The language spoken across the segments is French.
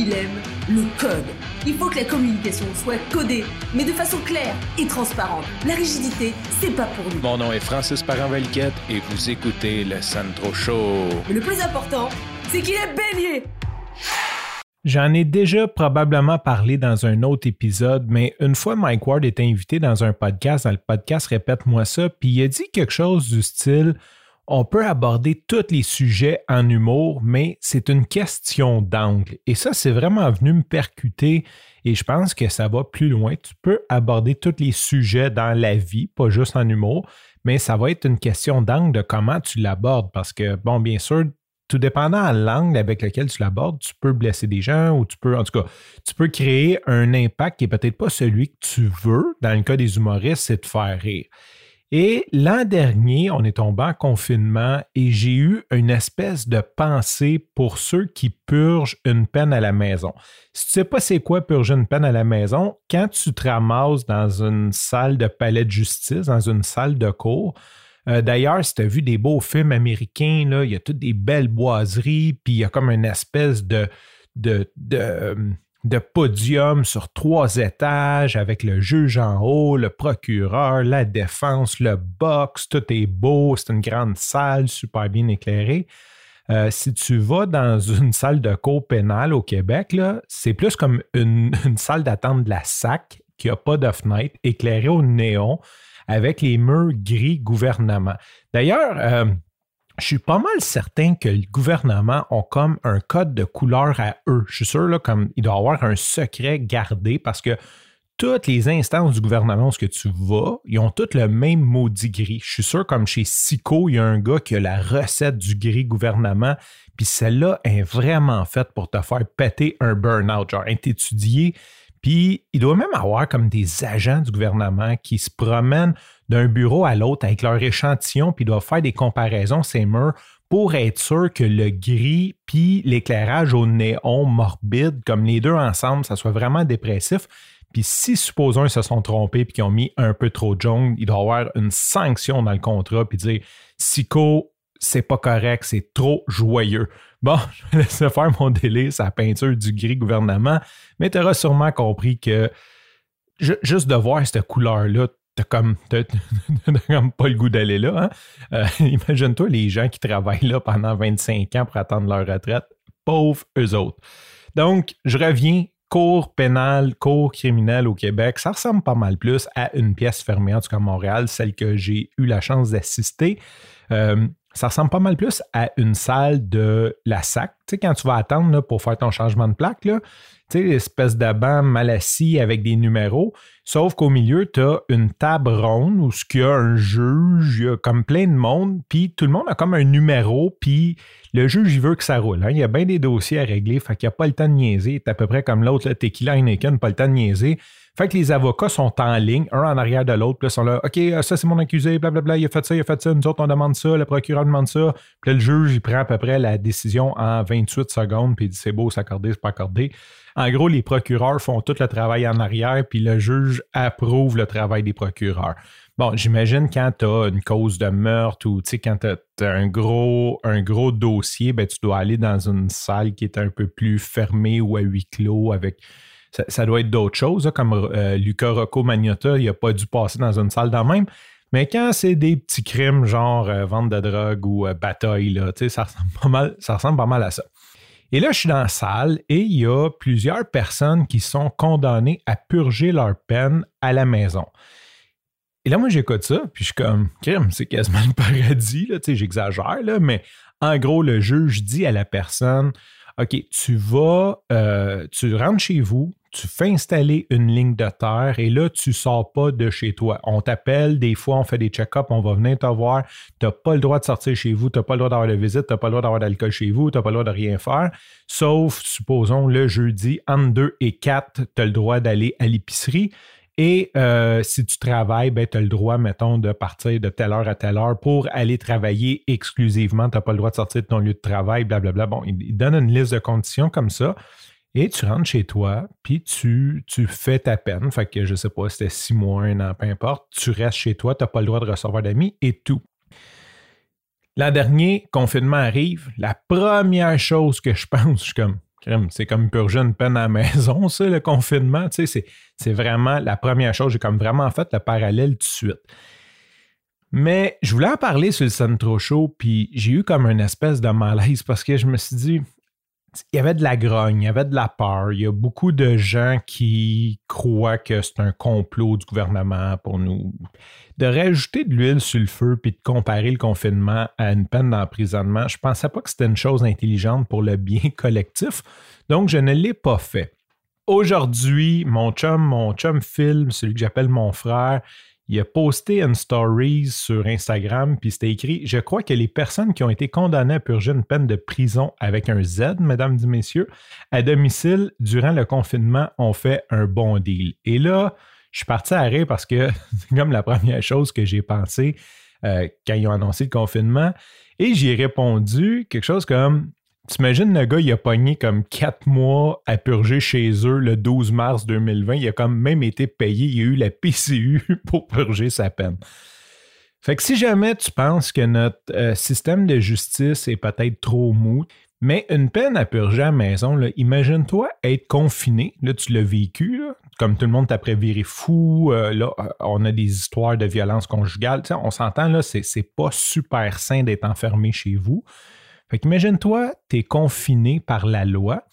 il aime le code. Il faut que la communication soit codée, mais de façon claire et transparente. La rigidité, c'est pas pour nous. Mon nom est Francis parent et vous écoutez le Sandro Show. Mais le plus important, c'est qu'il est bélier. J'en ai déjà probablement parlé dans un autre épisode, mais une fois Mike Ward était invité dans un podcast, dans le podcast Répète-moi ça, puis il a dit quelque chose du style on peut aborder tous les sujets en humour, mais c'est une question d'angle. Et ça, c'est vraiment venu me percuter et je pense que ça va plus loin. Tu peux aborder tous les sujets dans la vie, pas juste en humour, mais ça va être une question d'angle de comment tu l'abordes parce que, bon, bien sûr, tout dépendant de l'angle avec lequel tu l'abordes, tu peux blesser des gens ou tu peux, en tout cas, tu peux créer un impact qui n'est peut-être pas celui que tu veux. Dans le cas des humoristes, c'est de faire rire. Et l'an dernier, on est tombé en confinement et j'ai eu une espèce de pensée pour ceux qui purgent une peine à la maison. Si tu sais pas c'est quoi purger une peine à la maison, quand tu te ramasses dans une salle de palais de justice, dans une salle de cours, euh, D'ailleurs, si tu as vu des beaux films américains, il y a toutes des belles boiseries, puis il y a comme une espèce de, de, de euh, de podium sur trois étages avec le juge en haut, le procureur, la défense, le box, tout est beau, c'est une grande salle super bien éclairée. Euh, si tu vas dans une salle de cour pénale au Québec, c'est plus comme une, salle d'attente de la SAC qui n'a pas de fenêtre, éclairée au néon, avec les murs gris gouvernement. D'ailleurs, euh, je suis pas mal certain que le gouvernement a comme un code de couleur à eux. Je suis sûr, là, comme il doit avoir un secret gardé parce que toutes les instances du gouvernement où ce que tu vas, ils ont toutes le même maudit gris. Je suis sûr, comme chez Sico, il y a un gars qui a la recette du gris gouvernement, puis celle-là est vraiment faite pour te faire péter un burn-out, genre est étudié. Puis il doit même avoir comme des agents du gouvernement qui se promènent d'un bureau à l'autre avec leur échantillon, puis doivent faire des comparaisons, ces murs, pour être sûr que le gris puis l'éclairage au néon morbide, comme les deux ensemble, ça soit vraiment dépressif. Puis si, supposons, ils se sont trompés puis qu'ils ont mis un peu trop de jaune, il doit y avoir une sanction dans le contrat puis dire Sico, c'est pas correct, c'est trop joyeux. Bon, je vais laisser faire mon délai, sa peinture du gris gouvernement, mais tu auras sûrement compris que juste de voir cette couleur-là, t'as comme, comme pas le goût d'aller là. Hein? Euh, imagine-toi les gens qui travaillent là pendant 25 ans pour attendre leur retraite. Pauvres eux autres. Donc, je reviens. Cours pénal, cours criminel au Québec, ça ressemble pas mal plus à une pièce fermée, en tout cas à Montréal, celle que j'ai eu la chance d'assister. Euh, ça ressemble pas mal plus à une salle de la SAC. Tu sais, quand tu vas attendre pour faire ton changement de plaque, là, tu sais, l'espèce de banc mal assis avec des numéros. Sauf qu'au milieu, tu as une table ronde où il y a un juge, il y a comme plein de monde, puis tout le monde a comme un numéro, puis le juge, il veut que ça roule. Hein. Il y a bien des dossiers à régler, fait qu'il n'y a pas le temps de niaiser. C'est à peu près comme l'autre, Tequila Heineken, pas le temps de niaiser. Fait que les avocats sont en ligne, un en arrière de l'autre, puis là, ils sont là, OK, euh, ça c'est mon accusé, blablabla, il a fait ça, il a fait ça, nous autres on demande ça, le procureur demande ça, puis là, le juge, il prend à peu près la décision en 28 secondes, puis il dit c'est beau, c'est accordé, c'est pas accordé. En gros, les procureurs font tout le travail en arrière, puis le juge approuve le travail des procureurs. Bon, j'imagine quand tu as une cause de meurtre ou quand tu as, un gros, un gros dossier, ben, tu dois aller dans une salle qui est un peu plus fermée ou à huis clos avec ça, doit être d'autres choses, comme euh, Luca Rocco Magnotta, il n'a pas dû passer dans une salle dans même. Mais quand c'est des petits crimes genre euh, vente de drogue ou euh, bataille, là, ça, ressemble pas mal, ça ressemble pas mal à ça. Et là, je suis dans la salle et il y a plusieurs personnes qui sont condamnées à purger leur peine à la maison. Et là, moi, j'écoute ça, puis je suis comme, crime, c'est quasiment le paradis, là, j'exagère, là, mais en gros, le juge dit à la personne, OK, tu vas, tu rentres chez vous, tu fais installer une ligne de terre et là, tu ne sors pas de chez toi. On t'appelle, des fois, on fait des check-ups, on va venir te voir. Tu n'as pas le droit de sortir chez vous, tu n'as pas le droit d'avoir de visite, tu n'as pas le droit d'avoir d'alcool chez vous, tu n'as pas le droit de rien faire. Sauf, supposons, le jeudi, entre 2 et 4, tu as le droit d'aller à l'épicerie. Et euh, si tu travailles, ben, tu as le droit, mettons, de partir de telle heure à telle heure pour aller travailler exclusivement. Tu n'as pas le droit de sortir de ton lieu de travail, blablabla. Bon, il donne une liste de conditions comme ça. Et tu rentres chez toi, puis tu, fais ta peine. Fait que je sais pas, c'était six mois, un an, peu importe. Tu restes chez toi, tu n'as pas le droit de recevoir d'amis et tout. L'an dernier, confinement arrive. La première chose que je pense, je suis comme, c'est comme purger une peine à la maison, ça, le confinement. Tu sais, c'est vraiment la première chose. J'ai comme vraiment fait le parallèle tout de suite. Mais je voulais en parler sur le Centro Show, puis j'ai eu comme une espèce de malaise parce que je me suis dit, il y avait de la grogne, il y avait de la peur. Il y a beaucoup de gens qui croient que c'est un complot du gouvernement pour nous. De rajouter de l'huile sur le feu puis de comparer le confinement à une peine d'emprisonnement, je ne pensais pas que c'était une chose intelligente pour le bien collectif. Donc, je ne l'ai pas fait. Aujourd'hui, mon chum, mon chum Phil, celui que j'appelle mon frère, il a posté une story sur Instagram, puis c'était écrit Je crois que les personnes qui ont été condamnées à purger une peine de prison avec un Z, mesdames et messieurs, à domicile durant le confinement ont fait un bon deal. Et là, je suis parti à rire parce que c'est comme la première chose que j'ai pensé euh, quand ils ont annoncé le confinement. Et j'ai répondu quelque chose comme T'imagines le gars, il a pogné comme quatre mois à purger chez eux le 12 mars 2020. Il a comme même été payé. Il a eu la PCU pour purger sa peine. Fait que si jamais tu penses que notre euh, système de justice est peut-être trop mou, mais une peine à purger à la maison, imagine-toi être confiné. Là, tu l'as vécu, comme tout le monde t'a préviré fou. Euh, là, euh, on a des histoires de violence conjugale. on s'entend, là, c'est pas super sain d'être enfermé chez vous. Fait qu'imagine-toi, t'es confiné par la loi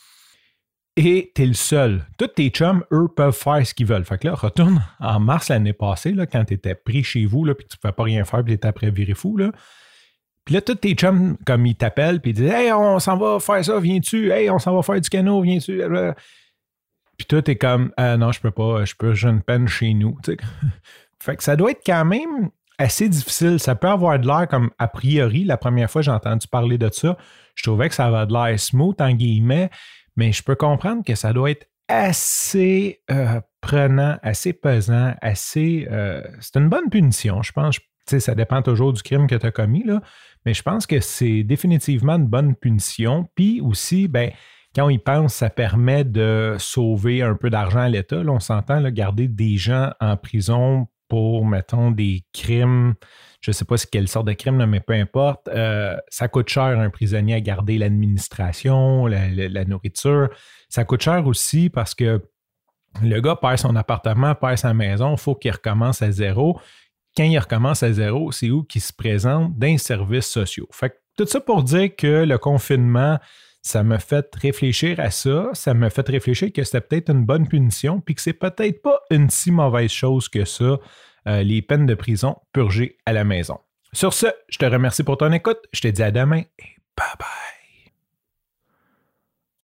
et t'es le seul. Tous tes chums, eux, peuvent faire ce qu'ils veulent. Fait que là, retourne en mars l'année passée, là, quand t'étais pris chez vous, là, puis tu pouvais pas rien faire, puis t'étais après virer fou, là. Puis là, tous tes chums, comme ils t'appellent, puis ils disent Hey, on s'en va faire ça, viens-tu? Hey, on s'en va faire du canot, viens-tu? Puis toi, t'es comme ah, Non, je peux pas, je peux, j'ai une peine chez nous. fait que ça doit être quand même assez difficile. Ça peut avoir de l'air comme a priori, la première fois que j'ai entendu parler de ça, je trouvais que ça avait de l'air smooth en guillemets, mais je peux comprendre que ça doit être assez euh, prenant, assez pesant, assez. Euh, c'est une bonne punition, je pense. ça dépend toujours du crime que tu as commis, là, mais je pense que c'est définitivement une bonne punition. Puis aussi, ben, quand on y pense, ça permet de sauver un peu d'argent à l'État. on s'entend, garder des gens en prison pour, mettons, des crimes, je ne sais pas quelle sorte de crime, mais peu importe, euh, ça coûte cher un prisonnier à garder l'administration, la, nourriture. Ça coûte cher aussi parce que le gars perd son appartement, perd sa maison, il faut qu'il recommence à zéro. Quand il recommence à zéro, c'est où qu'il se présente dans les services sociaux. Fait tout ça pour dire que le confinement, ça m'a fait réfléchir à ça. Ça m'a fait réfléchir que c'était peut-être une bonne punition, puis que c'est peut-être pas une si mauvaise chose que ça, euh, les peines de prison purgées à la maison. Sur ce, je te remercie pour ton écoute. Je te dis à demain et bye bye.